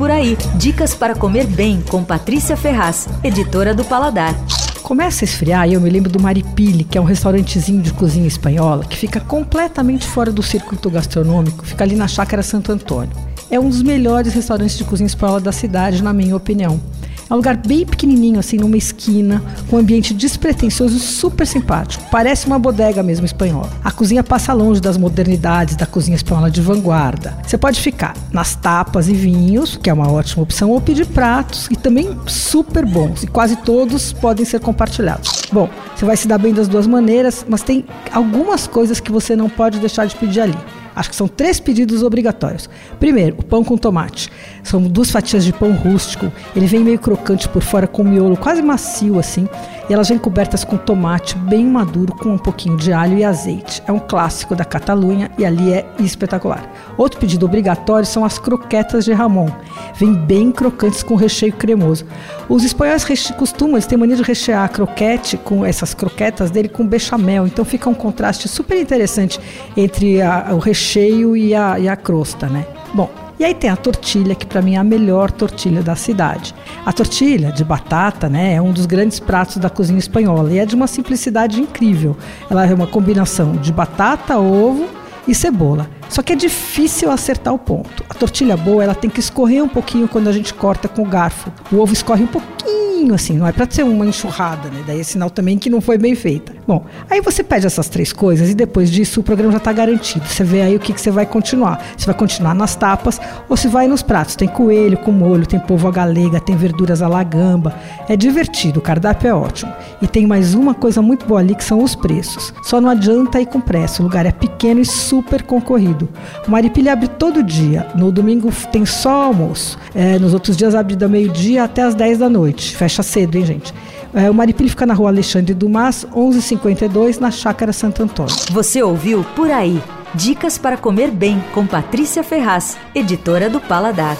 por aí. Dicas para comer bem com Patrícia Ferraz, editora do Paladar. Começa a esfriar e eu me lembro do Maripili, que é um restaurantezinho de cozinha espanhola que fica completamente fora do circuito gastronômico, fica ali na Chácara Santo Antônio. É um dos melhores restaurantes de cozinha espanhola da cidade, na minha opinião. É um lugar bem pequenininho, assim, numa esquina, com um ambiente despretensioso e super simpático. Parece uma bodega mesmo espanhola. A cozinha passa longe das modernidades da cozinha espanhola de vanguarda. Você pode ficar nas tapas e vinhos, que é uma ótima opção, ou pedir pratos, e também super bons, e quase todos podem ser compartilhados. Bom, você vai se dar bem das duas maneiras, mas tem algumas coisas que você não pode deixar de pedir ali. Acho que são três pedidos obrigatórios. Primeiro, o pão com tomate. São duas fatias de pão rústico. Ele vem meio crocante por fora, com miolo quase macio assim. E elas vêm cobertas com tomate bem maduro, com um pouquinho de alho e azeite. É um clássico da Catalunha e ali é espetacular. Outro pedido obrigatório são as croquetas de Ramon. Vêm bem crocantes com recheio cremoso. Os espanhóis costumam, eles têm mania de rechear croquete com essas croquetas dele com bechamel. Então fica um contraste super interessante entre a, o recheio e a, e a crosta, né? Bom, e aí tem a tortilha, que para mim é a melhor tortilha da cidade. A tortilha de batata, né, é um dos grandes pratos da cozinha espanhola e é de uma simplicidade incrível. Ela é uma combinação de batata, ovo e cebola. Só que é difícil acertar o ponto. Tortilha boa, ela tem que escorrer um pouquinho quando a gente corta com o garfo. O ovo escorre um pouquinho, assim, não é para ser uma enxurrada, né? Daí é sinal também que não foi bem feita. Bom, aí você pede essas três coisas e depois disso o programa já está garantido. Você vê aí o que, que você vai continuar. Você vai continuar nas tapas ou se vai nos pratos. Tem coelho com molho, tem polvo à galega, tem verduras à la gamba. É divertido, o cardápio é ótimo. E tem mais uma coisa muito boa ali que são os preços. Só não adianta ir com pressa, o lugar é pequeno e super concorrido. O Maripilha abre todo dia. No domingo tem só almoço. É, nos outros dias abre da meio-dia até as 10 da noite. Fecha cedo, hein, gente? É, o Maripili fica na rua Alexandre Dumas, 1152, na Chácara Santo Antônio. Você ouviu Por Aí. Dicas para comer bem com Patrícia Ferraz, editora do Paladar.